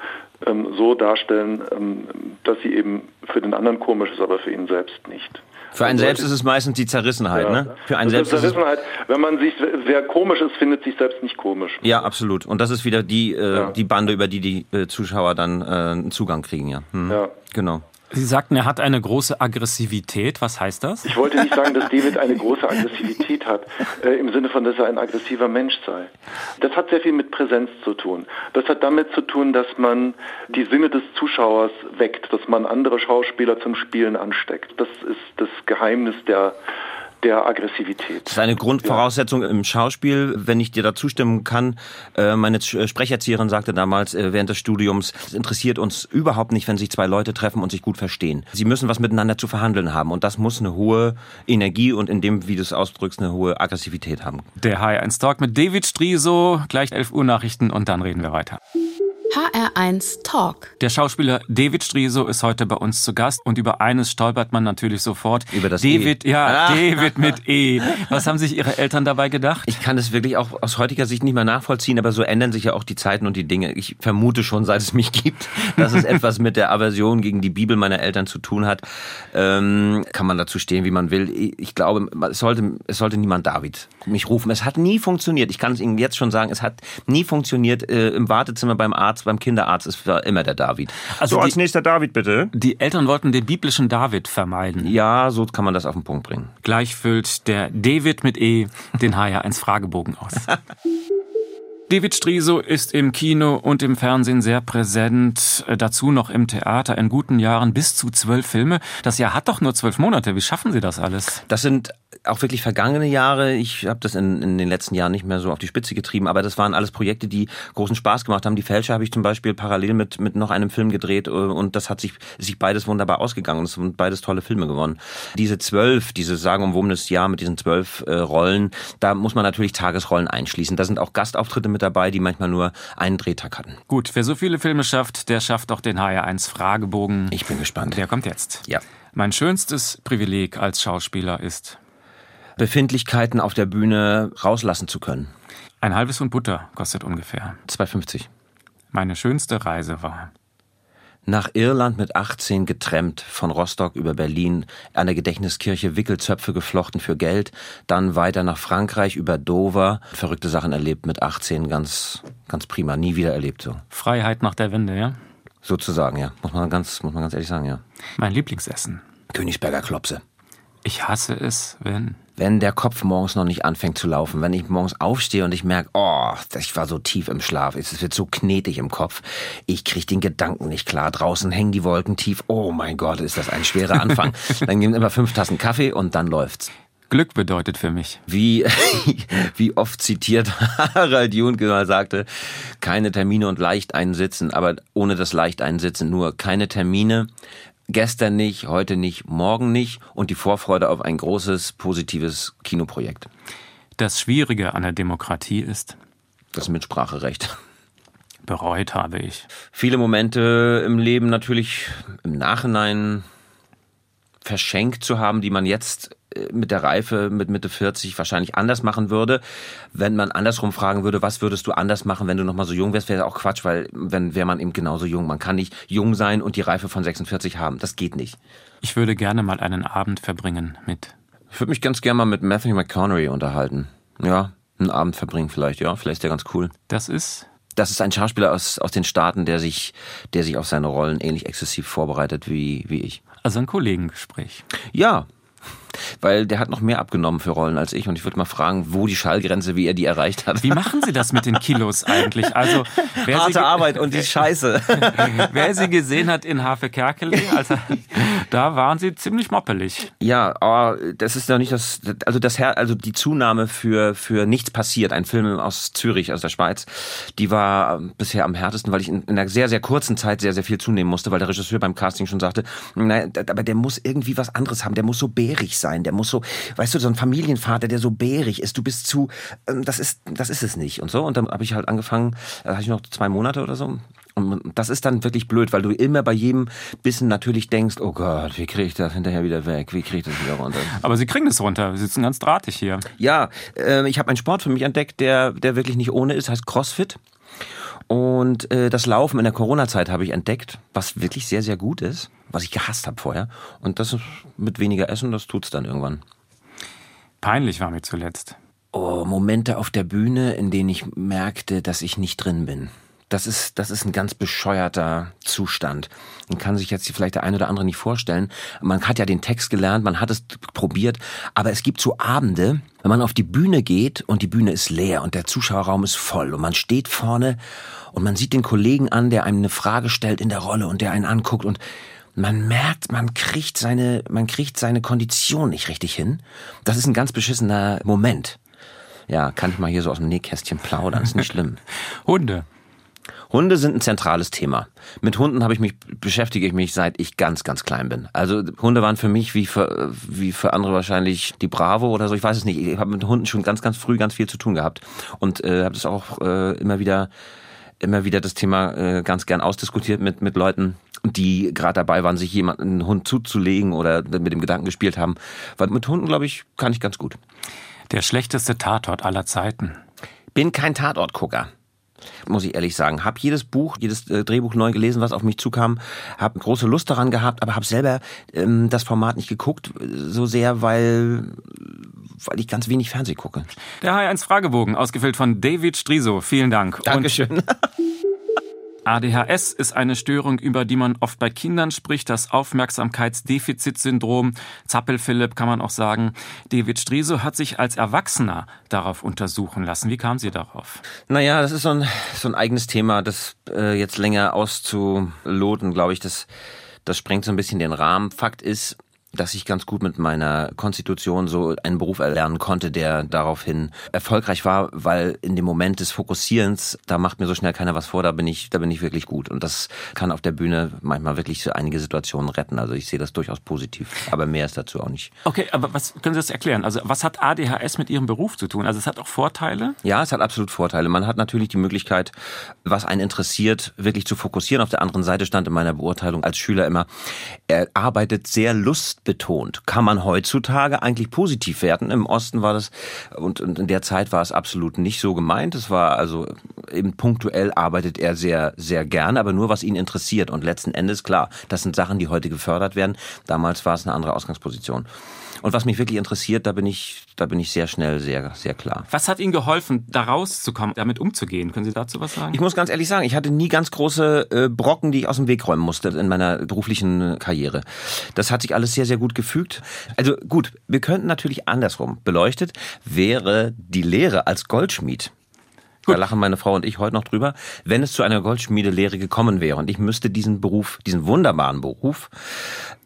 ähm, so darstellen, ähm, dass sie eben für den anderen komisch ist, aber für ihn selbst nicht. Für einen also selbst ist es meistens die Zerrissenheit, ja. ne? Für einen selbst Zerrissenheit, wenn man sich, wer komisch ist, findet sich selbst nicht komisch. Ja, absolut. Und das ist wieder die, äh, ja. die Bande, über die die äh, Zuschauer dann äh, einen Zugang kriegen, ja. Hm. Ja. Genau. Sie sagten, er hat eine große Aggressivität. Was heißt das? Ich wollte nicht sagen, dass David eine große Aggressivität hat, äh, im Sinne von, dass er ein aggressiver Mensch sei. Das hat sehr viel mit Präsenz zu tun. Das hat damit zu tun, dass man die Sinne des Zuschauers weckt, dass man andere Schauspieler zum Spielen ansteckt. Das ist das Geheimnis der der Aggressivität. Das ist eine Grundvoraussetzung ja. im Schauspiel, wenn ich dir da zustimmen kann. Äh, meine äh, Sprecherzieherin sagte damals äh, während des Studiums, es interessiert uns überhaupt nicht, wenn sich zwei Leute treffen und sich gut verstehen. Sie müssen was miteinander zu verhandeln haben und das muss eine hohe Energie und in dem, wie du es ausdrückst, eine hohe Aggressivität haben. Der High 1 Talk mit David Striso, gleich 11 Uhr Nachrichten und dann reden wir weiter. HR1 Talk. Der Schauspieler David Striso ist heute bei uns zu Gast und über eines stolpert man natürlich sofort. Über das E. David, ja, David mit E. Was haben sich Ihre Eltern dabei gedacht? Ich kann es wirklich auch aus heutiger Sicht nicht mehr nachvollziehen, aber so ändern sich ja auch die Zeiten und die Dinge. Ich vermute schon, seit es mich gibt, dass es etwas mit der Aversion gegen die Bibel meiner Eltern zu tun hat. Ähm, kann man dazu stehen, wie man will. Ich glaube, es sollte, es sollte niemand David mich rufen. Es hat nie funktioniert. Ich kann es Ihnen jetzt schon sagen, es hat nie funktioniert. Äh, Im Wartezimmer beim Arzt, beim Kinderarzt ist immer der David. Also so, die- als nächster David bitte. Die Eltern wollten den biblischen David vermeiden. Ja, so kann man das auf den Punkt bringen. Gleich füllt der David mit E den HR1 Fragebogen aus. David Striso ist im Kino und im Fernsehen sehr präsent, äh, dazu noch im Theater in guten Jahren bis zu zwölf Filme. Das Jahr hat doch nur zwölf Monate. Wie schaffen Sie das alles? Das sind auch wirklich vergangene Jahre. Ich habe das in, in den letzten Jahren nicht mehr so auf die Spitze getrieben, aber das waren alles Projekte, die großen Spaß gemacht haben. Die Fälscher habe ich zum Beispiel parallel mit, mit noch einem Film gedreht äh, und das hat sich, sich beides wunderbar ausgegangen und es sind beides tolle Filme gewonnen. Diese zwölf, diese sagenumwobenes Jahr mit diesen zwölf äh, Rollen, da muss man natürlich Tagesrollen einschließen. Da sind auch Gastauftritte mit dabei, die manchmal nur einen Drehtag hatten. Gut, wer so viele Filme schafft, der schafft auch den HR1 Fragebogen. Ich bin gespannt. Der kommt jetzt. Ja. Mein schönstes Privileg als Schauspieler ist, Befindlichkeiten auf der Bühne rauslassen zu können. ein halbes Pfund Butter kostet ungefähr. 2,50. Meine schönste Reise war. Nach Irland mit 18 getrennt, von Rostock über Berlin, an der Gedächtniskirche Wickelzöpfe geflochten für Geld, dann weiter nach Frankreich über Dover, verrückte Sachen erlebt mit 18, ganz, ganz prima, nie wieder erlebt so. Freiheit nach der Wende, ja? Sozusagen, ja. Muss man ganz, muss man ganz ehrlich sagen, ja. Mein Lieblingsessen. Königsberger Klopse. Ich hasse es, wenn. Wenn der Kopf morgens noch nicht anfängt zu laufen, wenn ich morgens aufstehe und ich merke, oh, ich war so tief im Schlaf, es wird so knetig im Kopf, ich kriege den Gedanken nicht klar, draußen hängen die Wolken tief, oh mein Gott, ist das ein schwerer Anfang. dann geben immer fünf Tassen Kaffee und dann läuft's. Glück bedeutet für mich. Wie, wie oft zitiert Harald Junke mal sagte, keine Termine und leicht einsitzen, aber ohne das leicht einsitzen nur keine Termine, gestern nicht, heute nicht, morgen nicht und die Vorfreude auf ein großes, positives Kinoprojekt. Das Schwierige an der Demokratie ist, Das Mitspracherecht. bereut habe ich. Viele Momente im Leben natürlich im Nachhinein verschenkt zu haben, die man jetzt mit der Reife mit Mitte 40 wahrscheinlich anders machen würde. Wenn man andersrum fragen würde, was würdest du anders machen, wenn du noch mal so jung wärst, wäre auch Quatsch, weil wenn wäre man eben genauso jung. Man kann nicht jung sein und die Reife von 46 haben. Das geht nicht. Ich würde gerne mal einen Abend verbringen mit. Ich würde mich ganz gerne mal mit Matthew McConaughey unterhalten. Ja, einen Abend verbringen vielleicht, ja. Vielleicht ist der ganz cool. Das ist Das ist ein Schauspieler aus, aus den Staaten, der sich, der sich auf seine Rollen ähnlich exzessiv vorbereitet wie, wie ich. also ein Kollegengespräch. Ja, weil der hat noch mehr abgenommen für Rollen als ich und ich würde mal fragen, wo die Schallgrenze, wie er die erreicht hat. Wie machen Sie das mit den Kilos eigentlich? Also, Harte Arbeit und die Scheiße. wer Sie gesehen hat in Hafe Kerkele, also, da waren Sie ziemlich moppelig. Ja, aber das ist ja nicht das, also das also die Zunahme für für nichts passiert, ein Film aus Zürich, aus der Schweiz, die war bisher am härtesten, weil ich in, in einer sehr sehr kurzen Zeit sehr sehr viel zunehmen musste, weil der Regisseur beim Casting schon sagte, nein, aber der muss irgendwie was anderes haben, der muss so bärig sein, der muss so, weißt du, so ein Familienvater, der so bärig ist, du bist zu, ähm, das ist das ist es nicht und so und dann habe ich halt angefangen, da hatte ich noch zwei Monate oder so und das ist dann wirklich blöd, weil du immer bei jedem Bissen natürlich denkst, oh Gott, wie kriege ich das hinterher wieder weg? Wie kriege ich das wieder runter? Aber Sie kriegen es runter. Sie sitzen ganz drahtig hier. Ja, äh, ich habe einen Sport für mich entdeckt, der, der wirklich nicht ohne ist, heißt CrossFit. Und äh, das Laufen in der Corona-Zeit habe ich entdeckt, was wirklich sehr, sehr gut ist, was ich gehasst habe vorher. Und das ist mit weniger Essen, das tut's dann irgendwann. Peinlich war mir zuletzt. Oh, Momente auf der Bühne, in denen ich merkte, dass ich nicht drin bin. Das ist, das ist ein ganz bescheuerter Zustand. Den kann sich jetzt vielleicht der eine oder andere nicht vorstellen. Man hat ja den Text gelernt, man hat es probiert, aber es gibt so Abende, wenn man auf die Bühne geht und die Bühne ist leer und der Zuschauerraum ist voll und man steht vorne und man sieht den Kollegen an, der einem eine Frage stellt in der Rolle und der einen anguckt und man merkt, man kriegt seine, man kriegt seine Kondition nicht richtig hin. Das ist ein ganz beschissener Moment. Ja, kann ich mal hier so aus dem Nähkästchen plaudern, ist nicht schlimm. Hunde. Hunde sind ein zentrales Thema. Mit Hunden habe ich mich beschäftige ich mich seit ich ganz ganz klein bin. Also Hunde waren für mich wie für wie für andere wahrscheinlich die Bravo oder so. Ich weiß es nicht. Ich habe mit Hunden schon ganz ganz früh ganz viel zu tun gehabt und äh, habe das auch äh, immer wieder immer wieder das Thema äh, ganz gern ausdiskutiert mit, mit Leuten, die gerade dabei waren, sich jemanden einen Hund zuzulegen oder mit dem Gedanken gespielt haben. Weil mit Hunden, glaube ich, kann ich ganz gut. Der schlechteste Tatort aller Zeiten. Bin kein Tatortgucker muss ich ehrlich sagen. Hab jedes Buch, jedes äh, Drehbuch neu gelesen, was auf mich zukam, Hab große Lust daran gehabt, aber habe selber ähm, das Format nicht geguckt, so sehr, weil weil ich ganz wenig Fernseh gucke. Der H1 Fragebogen, ausgefüllt von David Striso. Vielen Dank. Dankeschön. ADHS ist eine Störung, über die man oft bei Kindern spricht, das Aufmerksamkeitsdefizitsyndrom. Zappel-Philipp kann man auch sagen. David Striso hat sich als Erwachsener darauf untersuchen lassen. Wie kam Sie darauf? Naja, das ist so ein, so ein eigenes Thema, das äh, jetzt länger auszuloten, glaube ich, das, das sprengt so ein bisschen den Rahmen. Fakt ist, dass ich ganz gut mit meiner Konstitution so einen Beruf erlernen konnte, der daraufhin erfolgreich war, weil in dem Moment des Fokussierens, da macht mir so schnell keiner was vor, da bin ich, da bin ich wirklich gut. Und das kann auf der Bühne manchmal wirklich so einige Situationen retten. Also ich sehe das durchaus positiv. Aber mehr ist dazu auch nicht. Okay, aber was können Sie das erklären? Also was hat ADHS mit Ihrem Beruf zu tun? Also es hat auch Vorteile? Ja, es hat absolut Vorteile. Man hat natürlich die Möglichkeit, was einen interessiert, wirklich zu fokussieren. Auf der anderen Seite stand in meiner Beurteilung als Schüler immer, er arbeitet sehr lust betont. Kann man heutzutage eigentlich positiv werten. Im Osten war das, und, und in der Zeit war es absolut nicht so gemeint. Es war also eben punktuell arbeitet er sehr, sehr gerne, aber nur was ihn interessiert. Und letzten Endes, klar, das sind Sachen, die heute gefördert werden. Damals war es eine andere Ausgangsposition. Und was mich wirklich interessiert, da bin ich, da bin ich sehr schnell sehr, sehr klar. Was hat Ihnen geholfen, da rauszukommen, damit umzugehen? Können Sie dazu was sagen? Ich muss ganz ehrlich sagen, ich hatte nie ganz große äh, Brocken, die ich aus dem Weg räumen musste in meiner beruflichen Karriere. Das hat sich alles sehr, sehr gut gefügt. Also gut, wir könnten natürlich andersrum beleuchtet, wäre die Lehre als Goldschmied Gut. Da lachen meine Frau und ich heute noch drüber. Wenn es zu einer Goldschmiedelehre gekommen wäre und ich müsste diesen Beruf, diesen wunderbaren Beruf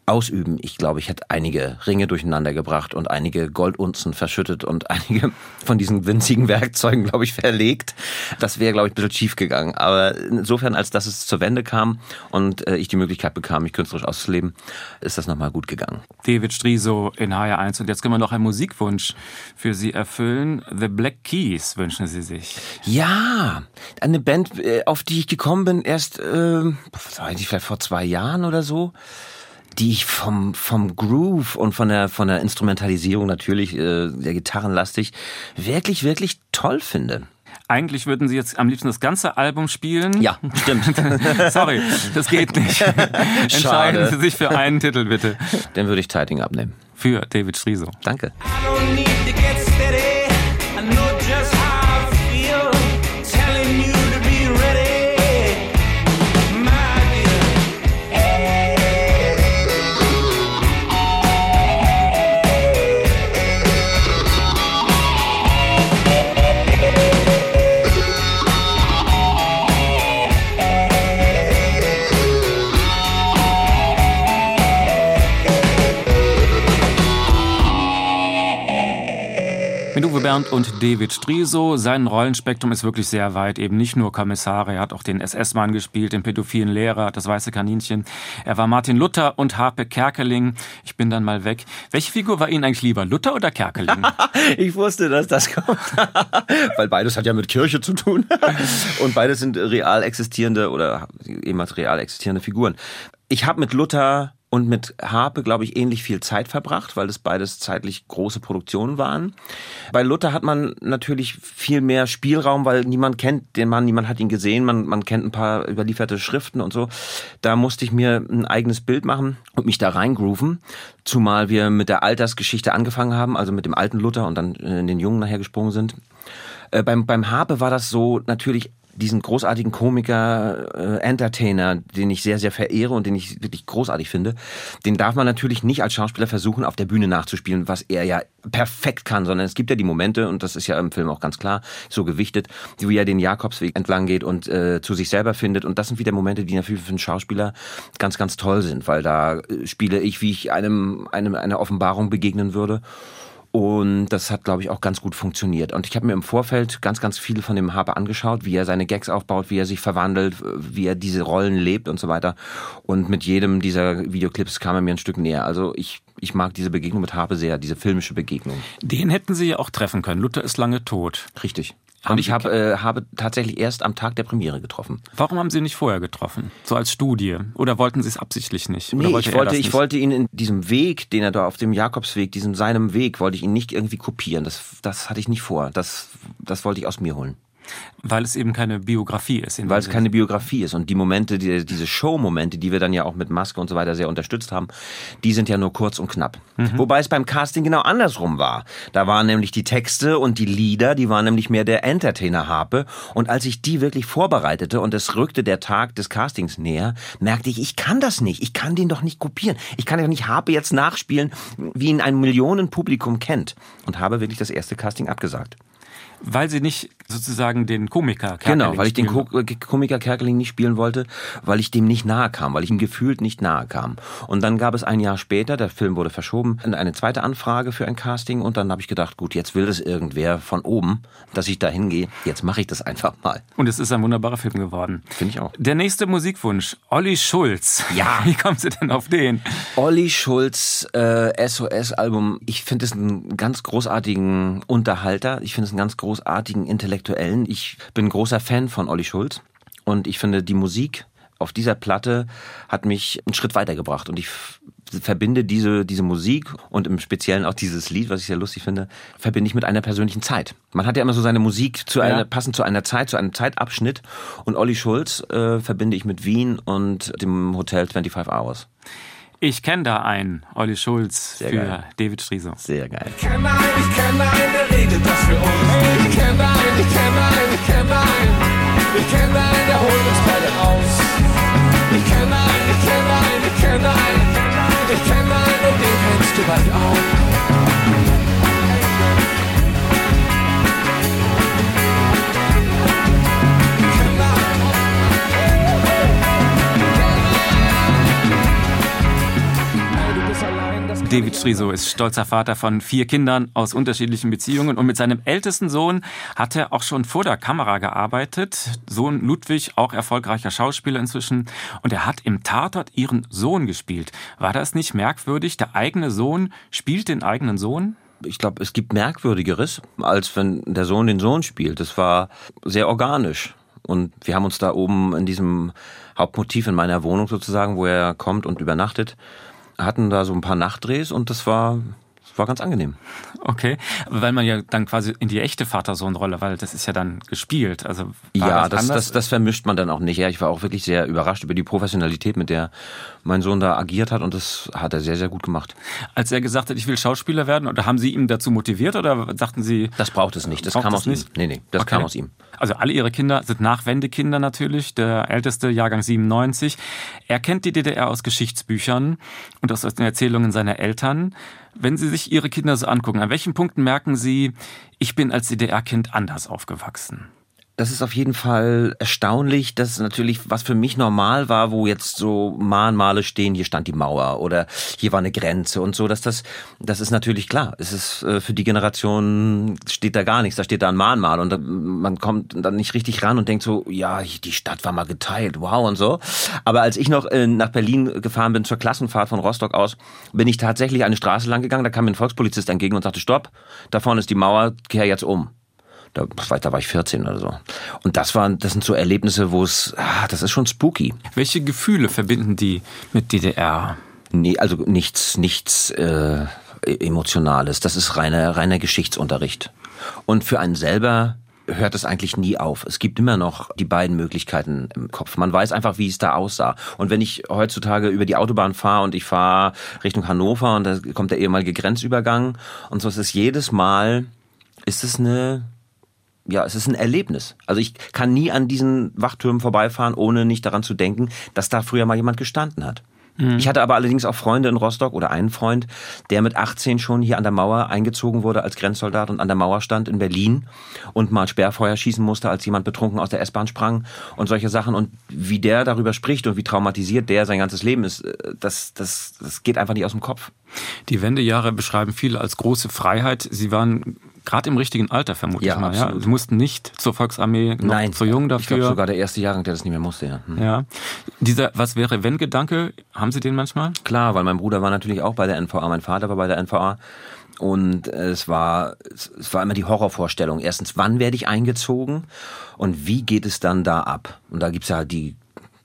ausüben. Ich glaube, ich hätte einige Ringe durcheinander gebracht und einige Goldunzen verschüttet und einige von diesen winzigen Werkzeugen, glaube ich, verlegt. Das wäre, glaube ich, ein bisschen schief gegangen. Aber insofern, als dass es zur Wende kam und äh, ich die Möglichkeit bekam, mich künstlerisch auszuleben, ist das nochmal gut gegangen. David Striso in HR1. Und jetzt können wir noch einen Musikwunsch für Sie erfüllen. The Black Keys wünschen Sie sich. Ja, eine Band, äh, auf die ich gekommen bin, erst, äh, vielleicht vor zwei Jahren oder so die ich vom, vom Groove und von der, von der Instrumentalisierung natürlich, äh, der Gitarrenlastig, wirklich, wirklich toll finde. Eigentlich würden Sie jetzt am liebsten das ganze Album spielen. Ja, stimmt. Sorry, das geht nicht. Entscheiden Sie sich für einen Titel, bitte. Dann würde ich Titing abnehmen. Für David Striso. Danke. Uwe Bernd und David Striso. Sein Rollenspektrum ist wirklich sehr weit. Eben nicht nur Kommissare, er hat auch den SS-Mann gespielt, den pädophilen Lehrer, das weiße Kaninchen. Er war Martin Luther und Harpe Kerkeling. Ich bin dann mal weg. Welche Figur war Ihnen eigentlich lieber, Luther oder Kerkeling? ich wusste, dass das kommt. Weil beides hat ja mit Kirche zu tun. und beides sind real existierende oder ehemals real existierende Figuren. Ich habe mit Luther und mit Harpe, glaube ich, ähnlich viel Zeit verbracht, weil das beides zeitlich große Produktionen waren. Bei Luther hat man natürlich viel mehr Spielraum, weil niemand kennt den Mann, niemand hat ihn gesehen, man, man kennt ein paar überlieferte Schriften und so. Da musste ich mir ein eigenes Bild machen und mich da reingrooven, zumal wir mit der Altersgeschichte angefangen haben, also mit dem alten Luther und dann in den Jungen nachher gesprungen sind. Äh, beim, beim Harpe war das so natürlich diesen großartigen Komiker, äh, Entertainer, den ich sehr, sehr verehre und den ich wirklich großartig finde, den darf man natürlich nicht als Schauspieler versuchen, auf der Bühne nachzuspielen, was er ja perfekt kann, sondern es gibt ja die Momente, und das ist ja im Film auch ganz klar, so gewichtet, wie er den Jakobsweg entlang geht und äh, zu sich selber findet. Und das sind wieder Momente, die natürlich für einen Schauspieler ganz, ganz toll sind, weil da äh, spiele ich, wie ich einem, einem einer Offenbarung begegnen würde. Und das hat, glaube ich, auch ganz gut funktioniert. Und ich habe mir im Vorfeld ganz, ganz viel von dem Harper angeschaut, wie er seine Gags aufbaut, wie er sich verwandelt, wie er diese Rollen lebt und so weiter. Und mit jedem dieser Videoclips kam er mir ein Stück näher. Also ich, ich mag diese Begegnung mit Harpe sehr, diese filmische Begegnung. Den hätten Sie ja auch treffen können. Luther ist lange tot. Richtig. Und ich habe, äh, habe tatsächlich erst am Tag der Premiere getroffen. Warum haben Sie nicht vorher getroffen? So als Studie? Oder wollten Sie es absichtlich nicht? Nee, wollte ich wollte, ich wollte ihn in diesem Weg, den er da auf dem Jakobsweg, diesem seinem Weg, wollte ich ihn nicht irgendwie kopieren. Das, das hatte ich nicht vor. Das, das wollte ich aus mir holen. Weil es eben keine Biografie ist. Weil es keine Biografie ist. Und die Momente, die, diese Show-Momente, die wir dann ja auch mit Maske und so weiter sehr unterstützt haben, die sind ja nur kurz und knapp. Mhm. Wobei es beim Casting genau andersrum war. Da waren nämlich die Texte und die Lieder, die waren nämlich mehr der Entertainer-Harpe. Und als ich die wirklich vorbereitete und es rückte der Tag des Castings näher, merkte ich, ich kann das nicht. Ich kann den doch nicht kopieren. Ich kann ja nicht Harpe jetzt nachspielen, wie ihn ein Millionenpublikum kennt. Und habe wirklich das erste Casting abgesagt. Weil sie nicht sozusagen den Komiker Kerkeling Genau, weil ich den Ko Komiker Kerkeling nicht spielen wollte, weil ich dem nicht nahe kam, weil ich ihm gefühlt nicht nahe kam. Und dann gab es ein Jahr später, der Film wurde verschoben, eine zweite Anfrage für ein Casting und dann habe ich gedacht, gut, jetzt will das irgendwer von oben, dass ich da hingehe. Jetzt mache ich das einfach mal. Und es ist ein wunderbarer Film geworden. Finde ich auch. Der nächste Musikwunsch, Olli Schulz. Ja. Wie kommen Sie denn auf den? Olli Schulz äh, SOS-Album. Ich finde es einen ganz großartigen Unterhalter. Ich finde es einen ganz großartigen großartigen Intellektuellen. Ich bin ein großer Fan von Olli Schulz und ich finde, die Musik auf dieser Platte hat mich einen Schritt weitergebracht und ich verbinde diese, diese Musik und im Speziellen auch dieses Lied, was ich sehr lustig finde, verbinde ich mit einer persönlichen Zeit. Man hat ja immer so seine Musik zu einer, ja. passend zu einer Zeit, zu einem Zeitabschnitt und Olli Schulz äh, verbinde ich mit Wien und dem Hotel 25 Hours. Ich kenne da einen, Olli Schulz, Sehr für geil. David Strieso. Sehr geil. Ich kenne einen, ich kenne einen, der redet das für uns. Ich kenne einen, ich kenne einen, ich kenne einen. Ich kenne einen, der holt uns beide raus. Ich kenne einen, ich kenne einen, ich kenne einen. Ich kenne einen und den kennst du bald auch. David Striso ist stolzer Vater von vier Kindern aus unterschiedlichen Beziehungen und mit seinem ältesten Sohn hat er auch schon vor der Kamera gearbeitet. Sohn Ludwig, auch erfolgreicher Schauspieler inzwischen. Und er hat im Tatort ihren Sohn gespielt. War das nicht merkwürdig? Der eigene Sohn spielt den eigenen Sohn? ich glaube, es gibt Merkwürdigeres, als wenn der Sohn den Sohn spielt. Das war sehr organisch. Und wir haben uns da oben in diesem Hauptmotiv in meiner Wohnung sozusagen, wo er kommt und übernachtet, hatten da so ein paar Nachtdrehs und das war war ganz angenehm. Okay, weil man ja dann quasi in die echte Vater-Sohn-Rolle, weil das ist ja dann gespielt. Also ja, das, das, das, das, vermischt man dann auch nicht. Ja, ich war auch wirklich sehr überrascht über die Professionalität, mit der mein Sohn da agiert hat und das hat er sehr, sehr gut gemacht. Als er gesagt hat, ich will Schauspieler werden, oder haben Sie ihn dazu motiviert oder dachten Sie? Das braucht es nicht. Das kam aus nicht? ihm. Nee, nee, das okay. kam aus ihm. Also alle Ihre Kinder sind Nachwendekinder natürlich. Der älteste Jahrgang 97. Er kennt die DDR aus Geschichtsbüchern und aus den Erzählungen seiner Eltern. Wenn Sie sich Ihre Kinder so angucken, an welchen Punkten merken Sie, ich bin als DDR-Kind anders aufgewachsen? Das ist auf jeden Fall erstaunlich, dass natürlich, was für mich normal war, wo jetzt so Mahnmale stehen, hier stand die Mauer oder hier war eine Grenze und so, dass das, das ist natürlich klar. Es ist äh, für die Generation steht da gar nichts, da steht da ein Mahnmal und man kommt dann nicht richtig ran und denkt so, ja, die Stadt war mal geteilt, wow und so. Aber als ich noch äh, nach Berlin gefahren bin zur Klassenfahrt von Rostock aus, bin ich tatsächlich eine Straße lang gegangen, da kam mir ein Volkspolizist entgegen und sagte, stopp, da vorne ist die Mauer, kehr jetzt um. Da, da war ich 14 oder so. Und das waren, das sind so Erlebnisse, wo es, ah, das ist schon spooky. Welche Gefühle verbinden die mit DDR? Nee, also nichts, nichts äh, Emotionales. Das ist reiner, reiner Geschichtsunterricht. Und für einen selber hört es eigentlich nie auf. Es gibt immer noch die beiden Möglichkeiten im Kopf. Man weiß einfach, wie es da aussah. Und wenn ich heutzutage über die Autobahn fahre und ich fahre Richtung Hannover und da kommt der ehemalige Grenzübergang und so ist es jedes Mal, ist es eine ja, es ist ein Erlebnis. Also ich kann nie an diesen Wachtürmen vorbeifahren, ohne nicht daran zu denken, dass da früher mal jemand gestanden hat. Mhm. Ich hatte aber allerdings auch Freunde in Rostock oder einen Freund, der mit 18 schon hier an der Mauer eingezogen wurde als Grenzsoldat und an der Mauer stand in Berlin und mal Sperrfeuer schießen musste, als jemand betrunken aus der S-Bahn sprang und solche Sachen. Und wie der darüber spricht und wie traumatisiert der sein ganzes Leben ist, äh, das, das, das geht einfach nicht aus dem Kopf. Die Wendejahre beschreiben viele als große Freiheit. Sie waren gerade im richtigen Alter vermute Ja, ich mal. Ja? Sie mussten nicht zur Volksarmee, noch Nein, zu jung Ich dafür. glaube sogar der erste Jahrgang, der das nicht mehr musste, ja. Hm. ja. Dieser Was wäre wenn Gedanke, haben Sie den manchmal? Klar, weil mein Bruder war natürlich auch bei der NVA, mein Vater war bei der NVA. Und es war, es es war immer die Horrorvorstellung. Erstens, wann werde ich eingezogen und wie geht es dann da ab? Und da gibt's ja die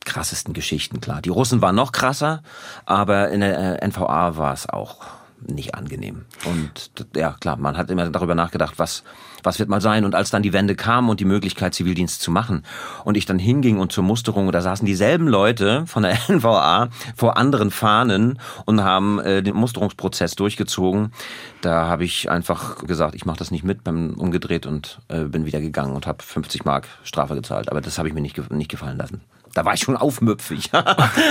krassesten Geschichten, klar. Die Russen waren noch krasser, aber in der äh, NVA war es auch nicht angenehm. Und ja, klar, man hat immer darüber nachgedacht, was, was wird mal sein. Und als dann die Wende kam und die Möglichkeit, Zivildienst zu machen und ich dann hinging und zur Musterung, da saßen dieselben Leute von der NVA vor anderen Fahnen und haben äh, den Musterungsprozess durchgezogen. Da habe ich einfach gesagt, ich mache das nicht mit, bin umgedreht und äh, bin wieder gegangen und habe 50 Mark Strafe gezahlt. Aber das habe ich mir nicht, nicht gefallen lassen. Da war ich schon aufmüpfig.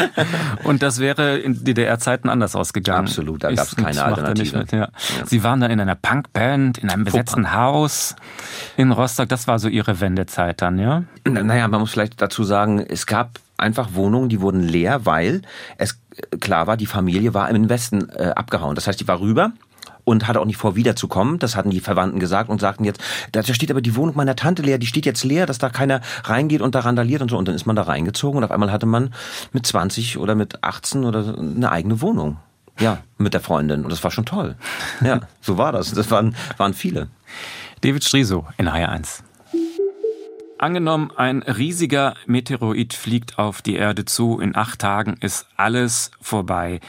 Und das wäre in DDR-Zeiten anders ausgegangen. Absolut, da Ich- gab's keine Alternative. mit, ja. Sie waren dann in einer Punkband, in einem besetzten Haus in Rostock. Das war so Ihre Wendezeit dann, ja? Naja, man muss vielleicht dazu sagen, es gab einfach Wohnungen, die wurden leer, weil es äh, klar war, die Familie war im Westen äh, abgehauen. Das heißt, die war rüber und hatte auch nicht vor, wiederzukommen. Das hatten die Verwandten gesagt und sagten jetzt, da steht aber die Wohnung meiner Tante leer, die steht jetzt leer, dass da keiner reingeht und da randaliert und so. Und dann ist man da reingezogen und auf einmal hatte man mit 20 oder mit 18 oder eine eigene Wohnung. Ja, mit der Freundin. Und das war schon toll. Ja, so war das. Das waren, waren viele. David Striso in HR1. Angenommen, ein riesiger Meteoroid fliegt auf die Erde zu, in acht Tagen ist alles vorbei.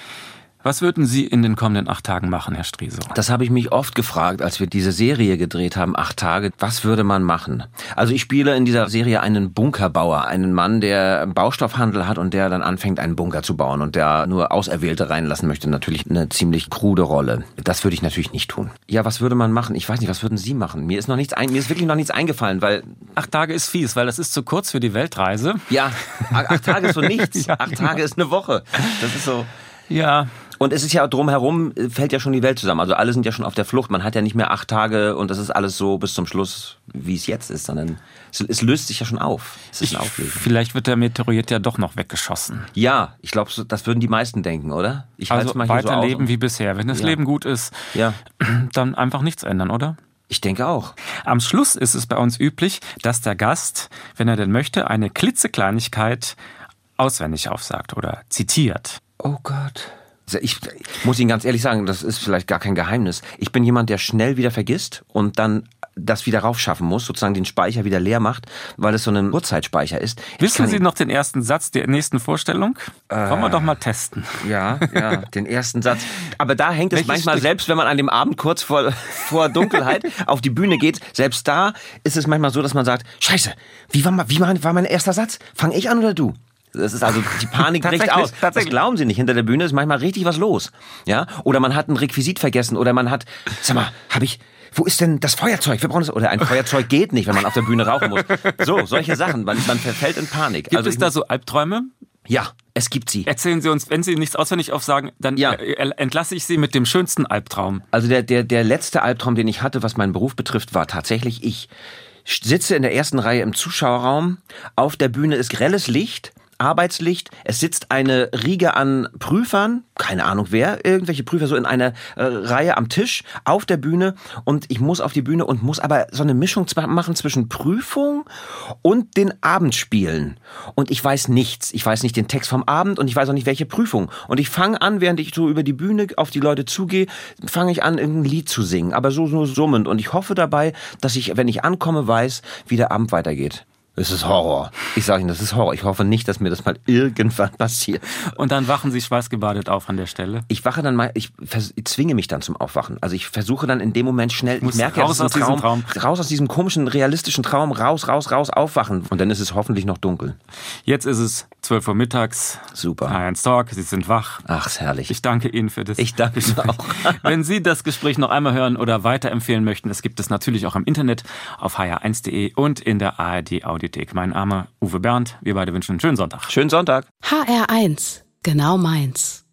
Was würden Sie in den kommenden acht Tagen machen, Herr Striso? Das habe ich mich oft gefragt, als wir diese Serie gedreht haben, acht Tage. Was würde man machen? Also ich spiele in dieser Serie einen Bunkerbauer, einen Mann, der Baustoffhandel hat und der dann anfängt, einen Bunker zu bauen und der nur Auserwählte reinlassen möchte. Natürlich eine ziemlich krude Rolle. Das würde ich natürlich nicht tun. Ja, was würde man machen? Ich weiß nicht, was würden Sie machen? Mir ist noch nichts ein, mir ist wirklich noch nichts eingefallen, weil Acht Tage ist fies, weil das ist zu kurz für die Weltreise. ja, acht Tage ist so nichts. Ja, acht genau. Tage ist eine Woche. Das ist so. Ja, Und es ist ja drumherum, äh, fällt ja schon die Welt zusammen. Also alle sind ja schon auf der Flucht. Man hat ja nicht mehr acht Tage und das ist alles so bis zum Schluss, wie es jetzt ist, sondern es, es löst sich ja schon auf. Es ist ich, ein Auflösen. vielleicht wird der Meteoroid ja doch noch weggeschossen. Ja, ich glaube, das würden die meisten denken, oder? Ich Also mal hier so weiterleben aus. wie bisher. Wenn das Ja. Leben gut ist, Ja, dann einfach nichts ändern, oder? ich denke auch. Am Schluss ist es bei uns üblich, dass der Gast, wenn er denn möchte, eine klitzekleinigkeit auswendig aufsagt oder zitiert. Oh Gott. Also Ich muss Ihnen ganz ehrlich sagen, das ist vielleicht gar kein Geheimnis. Ich bin jemand, der schnell wieder vergisst und dann das wieder raufschaffen muss, sozusagen den Speicher wieder leer macht, weil es so ein Kurzzeitspeicher ist. Wissen Sie noch den ersten Satz der nächsten Vorstellung? Wollen wir doch mal testen. Ja, ja, den ersten Satz. Aber da hängt es Welches manchmal, Stück? selbst wenn man an dem Abend kurz vor, vor Dunkelheit auf die Bühne geht, selbst da ist es manchmal so, dass man sagt, scheiße, wie war, wie war, war mein erster Satz? Fang ich an oder du? Das ist also, die Panik bricht aus. Das glauben Sie nicht. Hinter der Bühne ist manchmal richtig was los. Ja? Oder man hat ein Requisit vergessen oder man hat, sag mal, habe ich, wo ist denn das Feuerzeug? Wir brauchen das. Oder ein Feuerzeug geht nicht, wenn man auf der Bühne rauchen muss. So, solche Sachen. Man, man verfällt in Panik. Gibt also es da so Albträume? Ja, es gibt sie. Erzählen Sie uns, wenn Sie nichts auswendig aufsagen, dann Ja. äh, entlasse ich Sie mit dem schönsten Albtraum. Also der, der, der letzte Albtraum, den ich hatte, was meinen Beruf betrifft, war tatsächlich ich. Sitze in der ersten Reihe im Zuschauerraum, auf der Bühne ist grelles Licht, Arbeitslicht, es sitzt eine Riege an Prüfern, keine Ahnung wer, irgendwelche Prüfer so in einer äh, Reihe am Tisch auf der Bühne und ich muss auf die Bühne und muss aber so eine Mischung machen zwischen Prüfung und den Abendspielen. Und ich weiß nichts. Ich weiß nicht den Text vom Abend und ich weiß auch nicht welche Prüfung. Und ich fange an, während ich so über die Bühne auf die Leute zugehe, fange ich an, irgendein Lied zu singen, aber so, so summend. Und ich hoffe dabei, dass ich, wenn ich ankomme, weiß, wie der Abend weitergeht. Es ist Horror. Ich sage Ihnen, das ist Horror. Ich hoffe nicht, dass mir das mal irgendwann passiert. Und dann wachen Sie schweißgebadet auf an der Stelle. Ich wache dann mal, ich, ich zwinge mich dann zum Aufwachen. Also ich versuche dann in dem Moment schnell, Muss ich merke raus ein aus diesem Traum. raus aus diesem komischen, realistischen Traum, raus, raus, raus, aufwachen. Und dann ist es hoffentlich noch dunkel. Jetzt ist es 12 Uhr mittags. Super. H1 Talk, Sie sind wach. Ach, ist herrlich. Ich danke Ihnen für das. Ich danke Ihnen auch. Wenn Sie das Gespräch noch einmal hören oder weiterempfehlen möchten, es gibt es natürlich auch im Internet auf hr1.de und in der ARD Audiothek. Mein Name Uwe Bernd. Wir beide wünschen einen schönen Sonntag. Schönen Sonntag. HR1, genau meins.